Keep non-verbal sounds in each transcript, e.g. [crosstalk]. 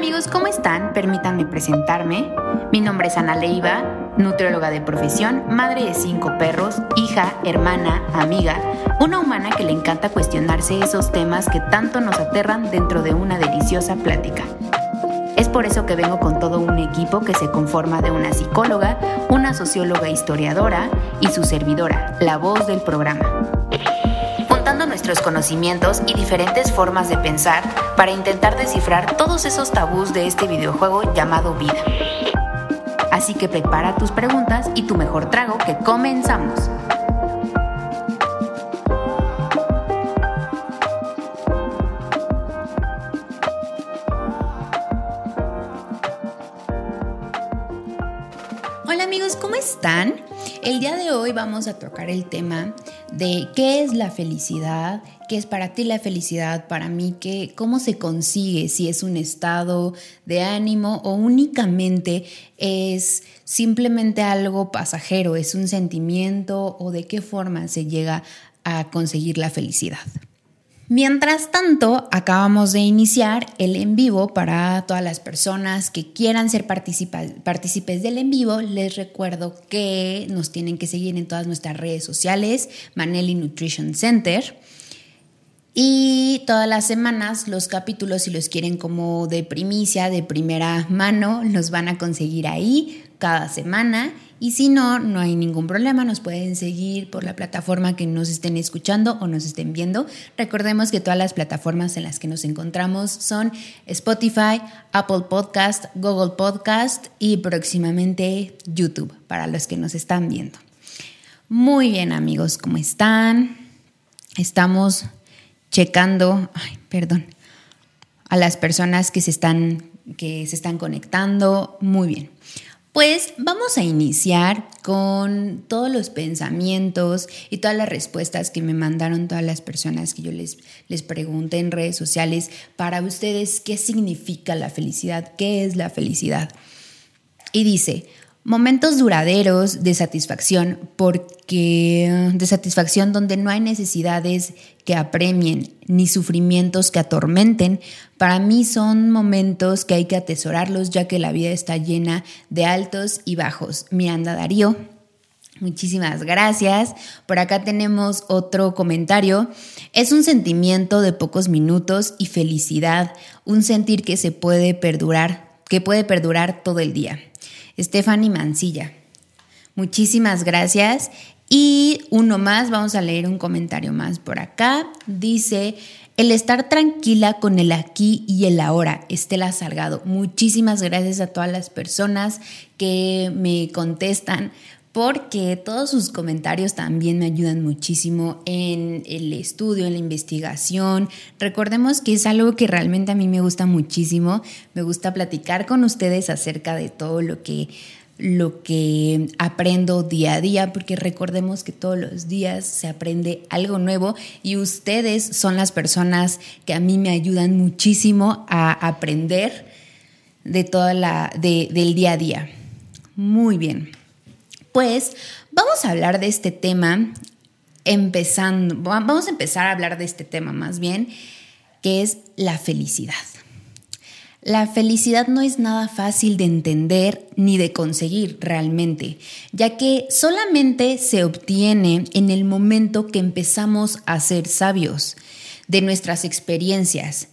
amigos, ¿cómo están? Permítanme presentarme. Mi nombre es Ana Leiva, nutrióloga de profesión, madre de cinco perros, hija, hermana, amiga, una humana que le encanta cuestionarse esos temas que tanto nos aterran dentro de una deliciosa plática. Es por eso que vengo con todo un equipo que se conforma de una psicóloga, una socióloga historiadora y su servidora, la voz del programa nuestros conocimientos y diferentes formas de pensar para intentar descifrar todos esos tabús de este videojuego llamado vida. Así que prepara tus preguntas y tu mejor trago que comenzamos. Hola amigos, ¿cómo están? El día de hoy vamos a tocar el tema de qué es la felicidad, qué es para ti la felicidad, para mí, qué, cómo se consigue, si es un estado de ánimo o únicamente es simplemente algo pasajero, es un sentimiento o de qué forma se llega a conseguir la felicidad. Mientras tanto, acabamos de iniciar el en vivo para todas las personas que quieran ser partícipes del en vivo. Les recuerdo que nos tienen que seguir en todas nuestras redes sociales, Maneli Nutrition Center. Y todas las semanas los capítulos, si los quieren como de primicia, de primera mano, los van a conseguir ahí cada semana. Y si no, no hay ningún problema, nos pueden seguir por la plataforma que nos estén escuchando o nos estén viendo. Recordemos que todas las plataformas en las que nos encontramos son Spotify, Apple Podcast, Google Podcast y próximamente YouTube para los que nos están viendo. Muy bien amigos, ¿cómo están? Estamos checando, ay, perdón, a las personas que se están, que se están conectando. Muy bien. Pues vamos a iniciar con todos los pensamientos y todas las respuestas que me mandaron todas las personas que yo les, les pregunté en redes sociales para ustedes qué significa la felicidad, qué es la felicidad. Y dice, momentos duraderos de satisfacción, porque de satisfacción donde no hay necesidades que apremien ni sufrimientos que atormenten, para mí son momentos que hay que atesorarlos ya que la vida está llena de altos y bajos. Miranda Darío. Muchísimas gracias. Por acá tenemos otro comentario. Es un sentimiento de pocos minutos y felicidad, un sentir que se puede perdurar, que puede perdurar todo el día. Stephanie Mancilla. Muchísimas gracias. Y uno más, vamos a leer un comentario más por acá. Dice, el estar tranquila con el aquí y el ahora, Estela Salgado. Muchísimas gracias a todas las personas que me contestan porque todos sus comentarios también me ayudan muchísimo en el estudio, en la investigación. Recordemos que es algo que realmente a mí me gusta muchísimo. Me gusta platicar con ustedes acerca de todo lo que lo que aprendo día a día, porque recordemos que todos los días se aprende algo nuevo y ustedes son las personas que a mí me ayudan muchísimo a aprender de toda la del día a día. Muy bien. Pues vamos a hablar de este tema empezando, vamos a empezar a hablar de este tema más bien, que es la felicidad. La felicidad no es nada fácil de entender ni de conseguir realmente, ya que solamente se obtiene en el momento que empezamos a ser sabios de nuestras experiencias.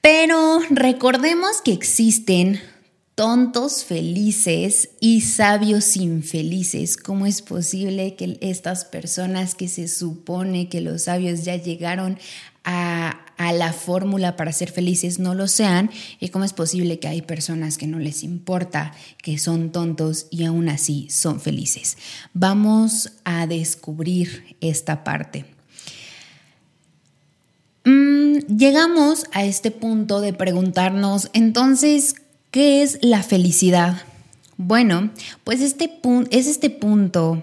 Pero recordemos que existen tontos felices y sabios infelices. ¿Cómo es posible que estas personas que se supone que los sabios ya llegaron a, la fórmula para ser felices no lo sean? ¿Y cómo es posible que hay personas que no les importa, que son tontos y aún así son felices? Vamos a descubrir esta parte. Mm, llegamos a este punto de preguntarnos, entonces, ¿Qué es la felicidad? Bueno, pues este es este punto,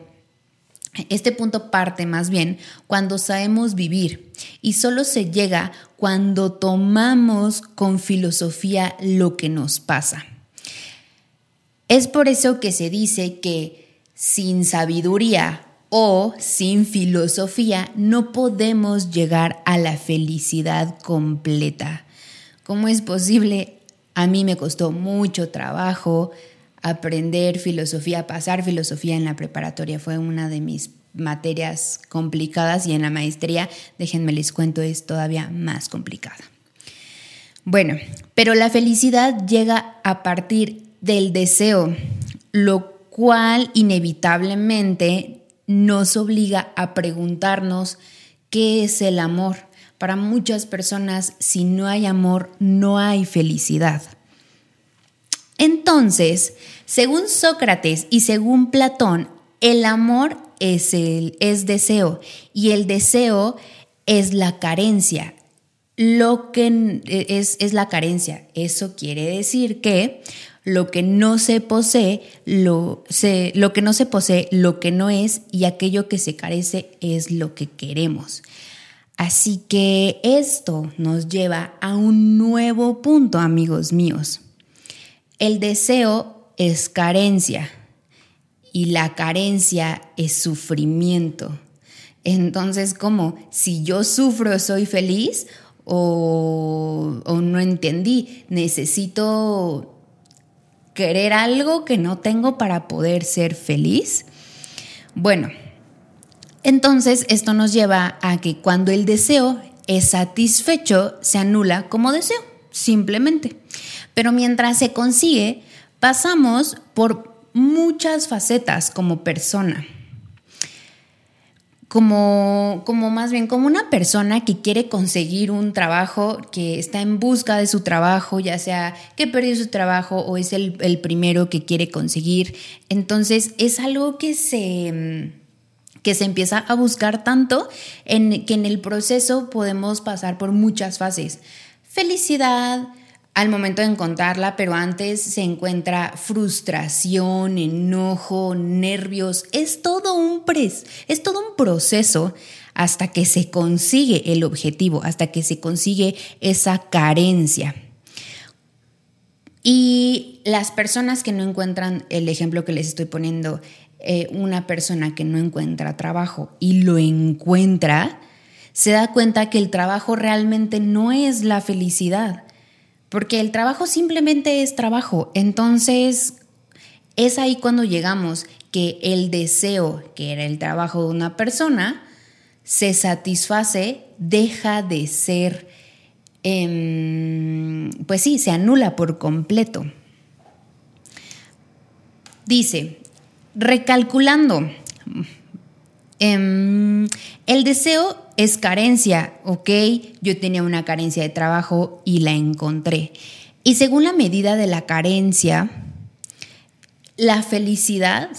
este punto parte más bien cuando sabemos vivir y solo se llega cuando tomamos con filosofía lo que nos pasa. Es por eso que se dice que sin sabiduría o sin filosofía no podemos llegar a la felicidad completa. ¿Cómo es posible? A mí me costó mucho trabajo aprender filosofía, pasar filosofía en la preparatoria. Fue una de mis materias complicadas y en la maestría, déjenme les cuento, es todavía más complicada. Bueno, pero la felicidad llega a partir del deseo, lo cual inevitablemente nos obliga a preguntarnos qué es el amor. Para muchas personas, si no hay amor, no hay felicidad. Entonces, según Sócrates y según Platón, el amor es, el, es deseo y el deseo es la carencia. Lo que es, es la carencia. Eso quiere decir que lo que no se posee, lo, se, lo que no se posee, lo que no es y aquello que se carece es lo que queremos. Así que esto nos lleva a un nuevo punto, amigos míos. El deseo es carencia y la carencia es sufrimiento. Entonces, ¿cómo? Si yo sufro, soy feliz o, o no entendí. Necesito querer algo que no tengo para poder ser feliz. Bueno, entonces esto nos lleva a que cuando el deseo es satisfecho, se anula como deseo, simplemente. Pero mientras se consigue, pasamos por muchas facetas como persona. Como, como, más bien como una persona que quiere conseguir un trabajo, que está en busca de su trabajo, ya sea que perdió su trabajo o es el, el primero que quiere conseguir. Entonces es algo que se, que se empieza a buscar tanto en que en el proceso podemos pasar por muchas fases. Felicidad, al momento de encontrarla, pero antes se encuentra frustración, enojo, nervios. Es todo un pres, es todo un proceso hasta que se consigue el objetivo, hasta que se consigue esa carencia. Y las personas que no encuentran el ejemplo que les estoy poniendo, eh, una persona que no encuentra trabajo y lo encuentra, se da cuenta que el trabajo realmente no es la felicidad porque el trabajo simplemente es trabajo. Entonces, es ahí cuando llegamos que el deseo, que era el trabajo de una persona, se satisface, deja de ser, em, pues sí, se anula por completo. Dice, recalculando, em, el deseo es carencia, ok, yo tenía una carencia de trabajo y la encontré. Y según la medida de la carencia, la felicidad,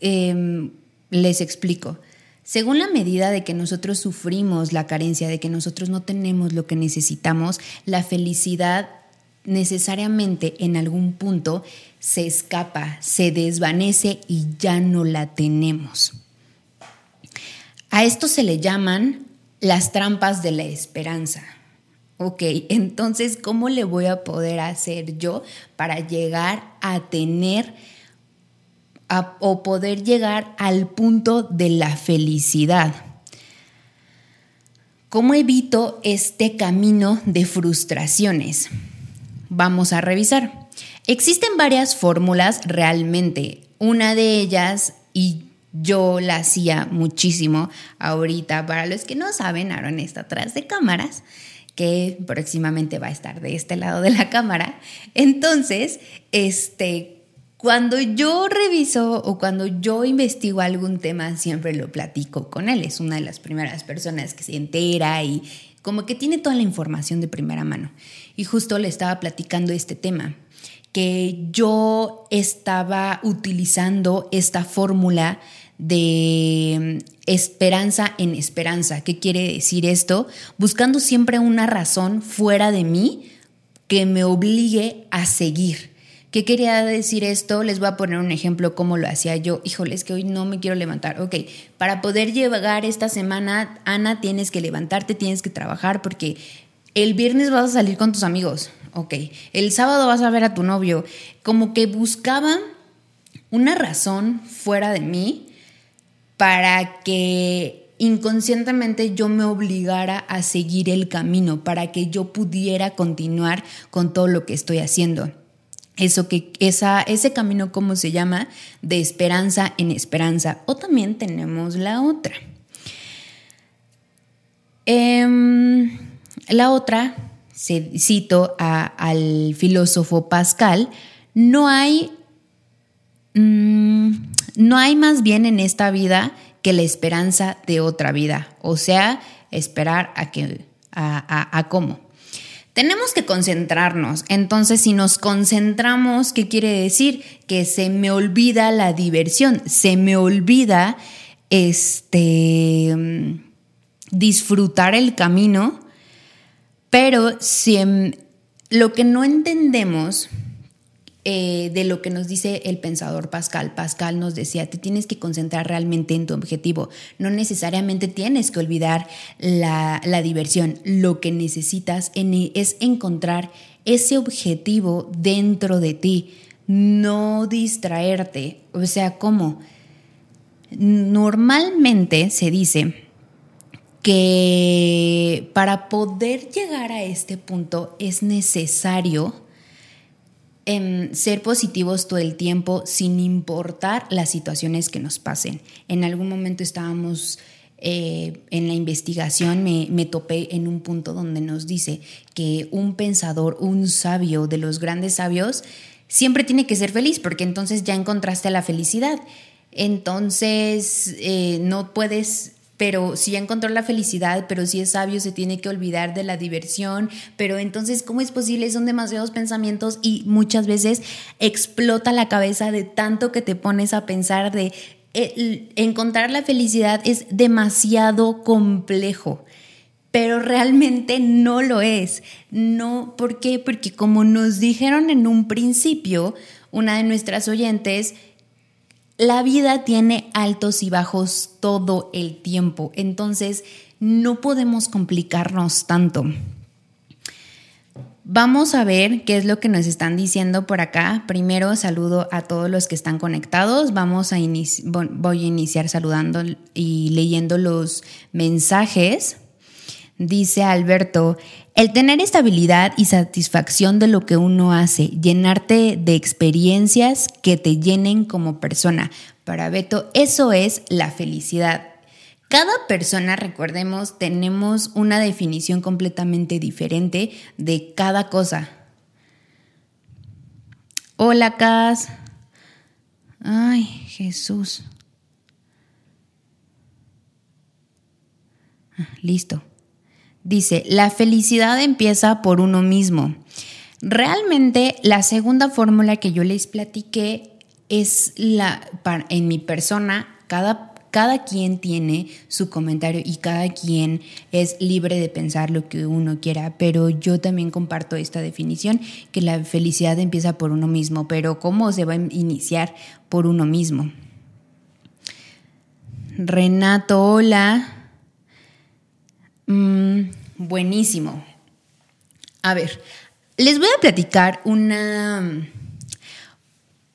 em, les explico, según la medida de que nosotros sufrimos la carencia, de que nosotros no tenemos lo que necesitamos, la felicidad necesariamente en algún punto se escapa, se desvanece y ya no la tenemos. A esto se le llaman las trampas de la esperanza. Ok, entonces, ¿cómo le voy a poder hacer yo para llegar a tener o poder llegar al punto de la felicidad? ¿Cómo evito este camino de frustraciones? Vamos a revisar. Existen varias fórmulas realmente. Una de ellas, y yo la hacía muchísimo ahorita. Para los que no saben, Aaron está atrás de cámaras, que próximamente va a estar de este lado de la cámara. Entonces, este, cuando yo reviso o cuando yo investigo algún tema, siempre lo platico con él. Es una de las primeras personas que se entera y como que tiene toda la información de primera mano. Y justo le estaba platicando este tema que yo estaba utilizando esta fórmula de mm, esperanza en esperanza. ¿Qué quiere decir esto? Buscando siempre una razón fuera de mí que me obligue a seguir. ¿Qué quería decir esto? Les voy a poner un ejemplo cómo lo hacía yo. Híjole, es que hoy no me quiero levantar. Ok, para poder llegar esta semana, Ana, tienes que levantarte, tienes que trabajar porque el viernes vas a salir con tus amigos. Ok, el sábado vas a ver a tu novio. Como que buscaba una razón fuera de mí para que inconscientemente yo me obligara a seguir el camino para que yo pudiera continuar con todo lo que estoy haciendo. Eso que esa, ese camino, ¿cómo se llama? De esperanza en esperanza. O también tenemos la otra. Em, la otra, cito al filósofo Pascal, no hay, mm, no hay más bien en esta vida que la esperanza de otra vida, o sea, esperar a que, a, a cómo. Tenemos que concentrarnos. Entonces, si nos concentramos, ¿qué quiere decir? Que se me olvida la diversión, se me olvida este disfrutar el camino, pero si lo que no entendemos eh, de lo que nos dice el pensador Pascal. Pascal nos decía, te tienes que concentrar realmente en tu objetivo. No necesariamente tienes que olvidar la, diversión. Lo que necesitas es encontrar ese objetivo dentro de ti, no distraerte. O sea, ¿cómo? Normalmente se dice que para poder llegar a este punto es necesario en ser positivos todo el tiempo sin importar las situaciones que nos pasen. En algún momento estábamos eh, en la investigación, me, me, topé en un punto donde nos dice que un pensador, un sabio de los grandes sabios, siempre tiene que ser feliz porque entonces ya encontraste la felicidad. Entonces eh, no puedes pero si ya encontró la felicidad, pero si es sabio, se tiene que olvidar de la diversión, pero entonces, ¿cómo es posible? Son demasiados pensamientos y muchas veces explota la cabeza de tanto que te pones a pensar de eh, encontrar la felicidad es demasiado complejo pero realmente no lo es. No, ¿por qué? Porque como nos dijeron en un principio, una de nuestras oyentes, la vida tiene altos y bajos todo el tiempo, entonces no podemos complicarnos tanto. Vamos a ver qué es lo que nos están diciendo por acá. Primero saludo a todos los que están conectados. Vamos a voy a iniciar saludando y leyendo los mensajes. Dice Alberto, el tener estabilidad y satisfacción de lo que uno hace, llenarte de experiencias que te llenen como persona. Para Beto, eso es la felicidad. Cada persona, recordemos, tenemos una definición completamente diferente de cada cosa. Hola, Cas. Ay, Jesús. Ah, listo. Dice, la felicidad empieza por uno mismo. Realmente la segunda fórmula que yo les platiqué es la, en mi persona, cada, cada quien tiene su comentario y cada quien es libre de pensar lo que uno quiera, pero yo también comparto esta definición, que la felicidad empieza por uno mismo, pero ¿cómo se va a iniciar por uno mismo? Renato, hola. Mm, buenísimo. A ver, les voy a platicar una,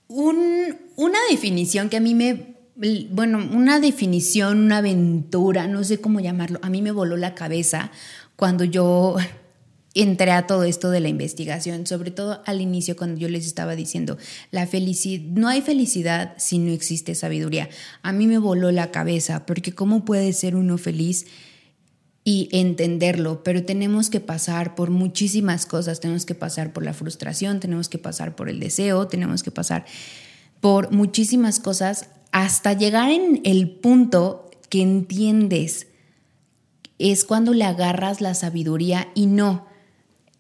una definición que a mí me, bueno, una definición, una aventura, no sé cómo llamarlo, a mí me voló la cabeza cuando yo entré a todo esto de la investigación, sobre todo al inicio cuando yo les estaba diciendo, la felicidad, no hay felicidad si no existe sabiduría. A mí me voló la cabeza, porque ¿cómo puede ser uno feliz? Y entenderlo, pero tenemos que pasar por muchísimas cosas, tenemos que pasar por la frustración, tenemos que pasar por el deseo, tenemos que pasar por muchísimas cosas hasta llegar en el punto que entiendes. Es cuando le agarras la sabiduría y no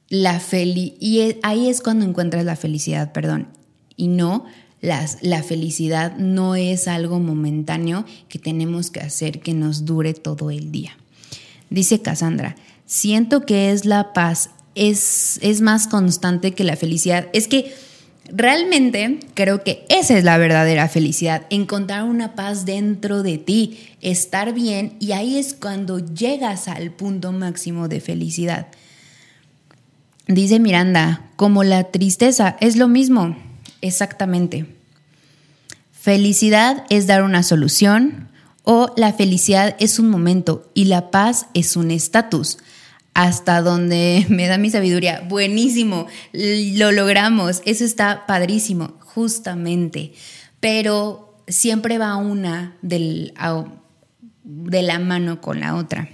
la felicidad. Y ahí es cuando encuentras la felicidad, perdón. Y no las, la felicidad no es algo momentáneo que tenemos que hacer que nos dure todo el día. Dice Cassandra, siento que es la paz, es, es más constante que la felicidad. Es que realmente creo que esa es la verdadera felicidad, encontrar una paz dentro de ti, estar bien y ahí es cuando llegas al punto máximo de felicidad. Dice Miranda, como la tristeza, es lo mismo, exactamente. Felicidad es dar una solución, O la felicidad es un momento y la paz es un estatus. Hasta donde [laughs] me da mi sabiduría. Buenísimo, lo logramos. Eso está padrísimo, justamente. Pero siempre va una del, de la mano con la otra.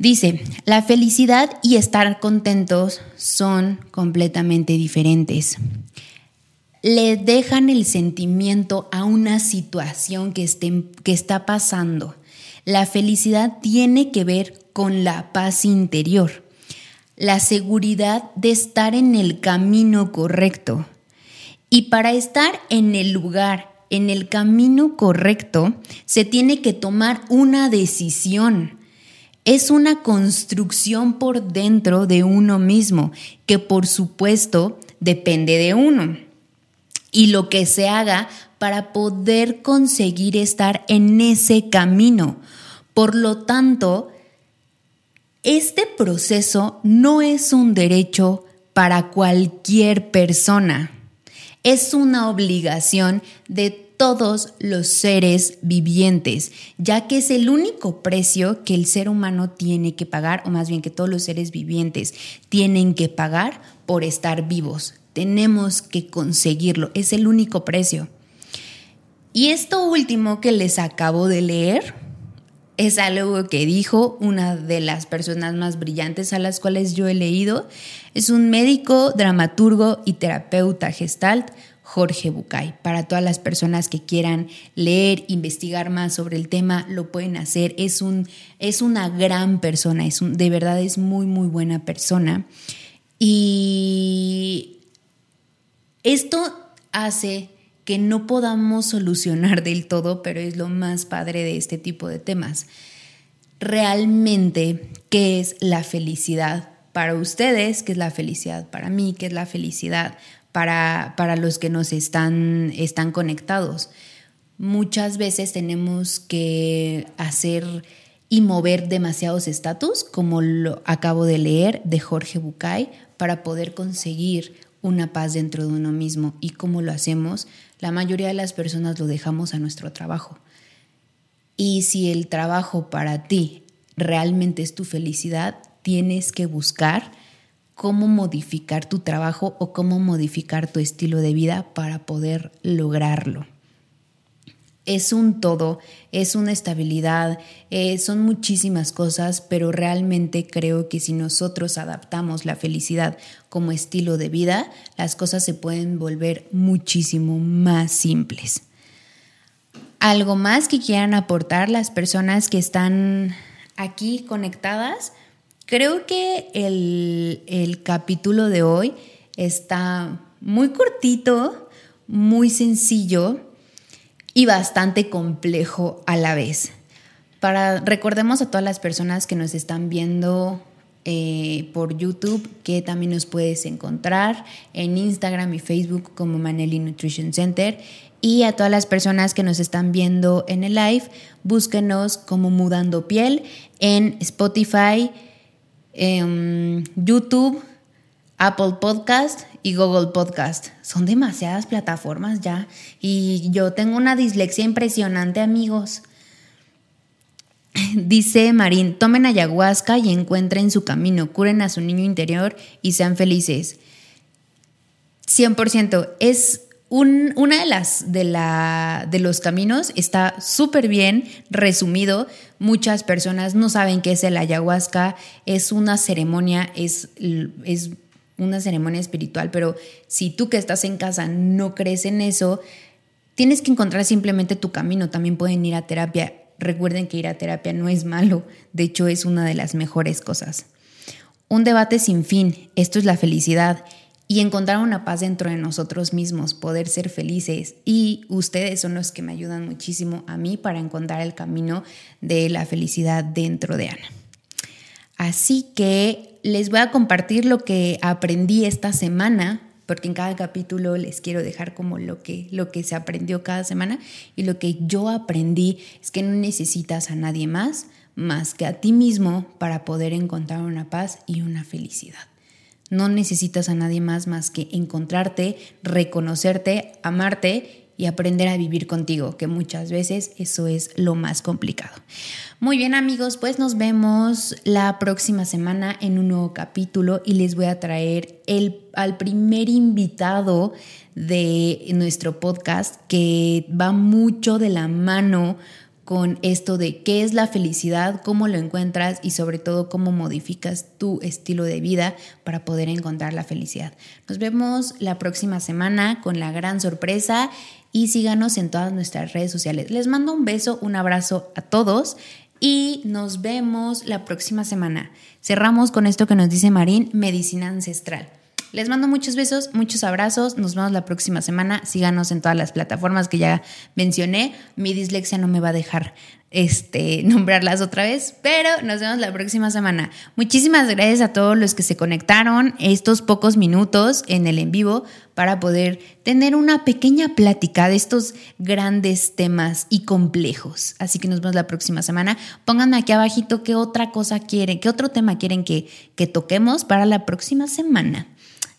Dice, la felicidad y estar contentos son completamente diferentes. Le dejan el sentimiento a una situación que, que está pasando. La felicidad tiene que ver con la paz interior, la seguridad de estar en el camino correcto. Y para estar en el lugar, en el camino correcto, se tiene que tomar una decisión es una construcción por dentro de uno mismo, que por supuesto depende de uno. Y lo que se haga para poder conseguir estar en ese camino. Por lo tanto, este proceso no es un derecho para cualquier persona. Es una obligación de todos los seres vivientes, ya que es el único precio que el ser humano tiene que pagar, o más bien que todos los seres vivientes tienen que pagar por estar vivos. Tenemos que conseguirlo, es el único precio. Y esto último que les acabo de leer es algo que dijo una de las personas más brillantes a las cuales yo he leído. Es un médico, dramaturgo y terapeuta gestalt Jorge Bucay. Para todas las personas que quieran leer, investigar más sobre el tema, lo pueden hacer. Es, un, es una gran persona, es un, de verdad es muy, muy buena persona. Y esto hace que no podamos solucionar del todo, pero es lo más padre de este tipo de temas. Realmente, ¿qué es la felicidad? Para ustedes, ¿qué es la felicidad? Para mí, ¿qué es la felicidad? para, para los que nos están, están conectados. Muchas veces tenemos que hacer y mover demasiados estatus, como lo acabo de leer de Jorge Bucay, para poder conseguir una paz dentro de uno mismo. ¿Y cómo lo hacemos? La mayoría de las personas lo dejamos a nuestro trabajo. Y si el trabajo para ti realmente es tu felicidad, tienes que buscar cómo modificar tu trabajo o cómo modificar tu estilo de vida para poder lograrlo. Es un todo, es una estabilidad, eh, son muchísimas cosas, pero realmente creo que si nosotros adaptamos la felicidad como estilo de vida, las cosas se pueden volver muchísimo más simples. ¿Algo más que quieran aportar las personas que están aquí conectadas? Creo que el, capítulo de hoy está muy cortito, muy sencillo y bastante complejo a la vez. Para recordemos a todas las personas que nos están viendo eh, por YouTube que también nos puedes encontrar en Instagram y Facebook como Maneli Nutrition Center y a todas las personas que nos están viendo en el live, búsquenos como Mudando Piel en Spotify, Em, YouTube, Apple Podcast y Google Podcast. Son demasiadas plataformas ya y yo tengo una dislexia impresionante, amigos. [laughs] Dice Marín, tomen ayahuasca y encuentren su camino, curen a su niño interior y sean felices. 100%. Es una de las de, la, de los caminos está súper bien resumido. Muchas personas no saben qué es el ayahuasca. Es una ceremonia, es una ceremonia espiritual, pero si tú que estás en casa no crees en eso, tienes que encontrar simplemente tu camino. También pueden ir a terapia. Recuerden que ir a terapia no es malo, de hecho es una de las mejores cosas. Un debate sin fin, esto es la felicidad y encontrar una paz dentro de nosotros mismos, poder ser felices. Y ustedes son los que me ayudan muchísimo a mí para encontrar el camino de la felicidad dentro de Ana. Así que les voy a compartir lo que aprendí esta semana, porque en cada capítulo les quiero dejar como lo que, lo que se aprendió cada semana. Y lo que yo aprendí es que no necesitas a nadie más más que a ti mismo para poder encontrar una paz y una felicidad. No necesitas a nadie más más que encontrarte, reconocerte, amarte y aprender a vivir contigo, que muchas veces eso es lo más complicado. Muy bien amigos, pues nos vemos la próxima semana en un nuevo capítulo y les voy a traer el, al primer invitado de nuestro podcast que va mucho de la mano con esto de qué es la felicidad, cómo lo encuentras y sobre todo cómo modificas tu estilo de vida para poder encontrar la felicidad. Nos vemos la próxima semana con la gran sorpresa y síganos en todas nuestras redes sociales. Les mando un beso, un abrazo a todos y nos vemos la próxima semana. Cerramos con esto que nos dice Marín, medicina ancestral. Les mando muchos besos, muchos abrazos. Nos vemos la próxima semana. Síganos en todas las plataformas que ya mencioné. Mi dislexia no me va a dejar este, [laughs] nombrarlas otra vez, pero nos vemos la próxima semana. Muchísimas gracias a todos los que se conectaron estos pocos minutos en el en vivo para poder tener una pequeña plática de estos grandes temas y complejos. Así que nos vemos la próxima semana. Pónganme aquí abajito qué otra cosa quieren, qué otro tema quieren que, que toquemos para la próxima semana.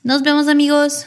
Nos vemos amigos.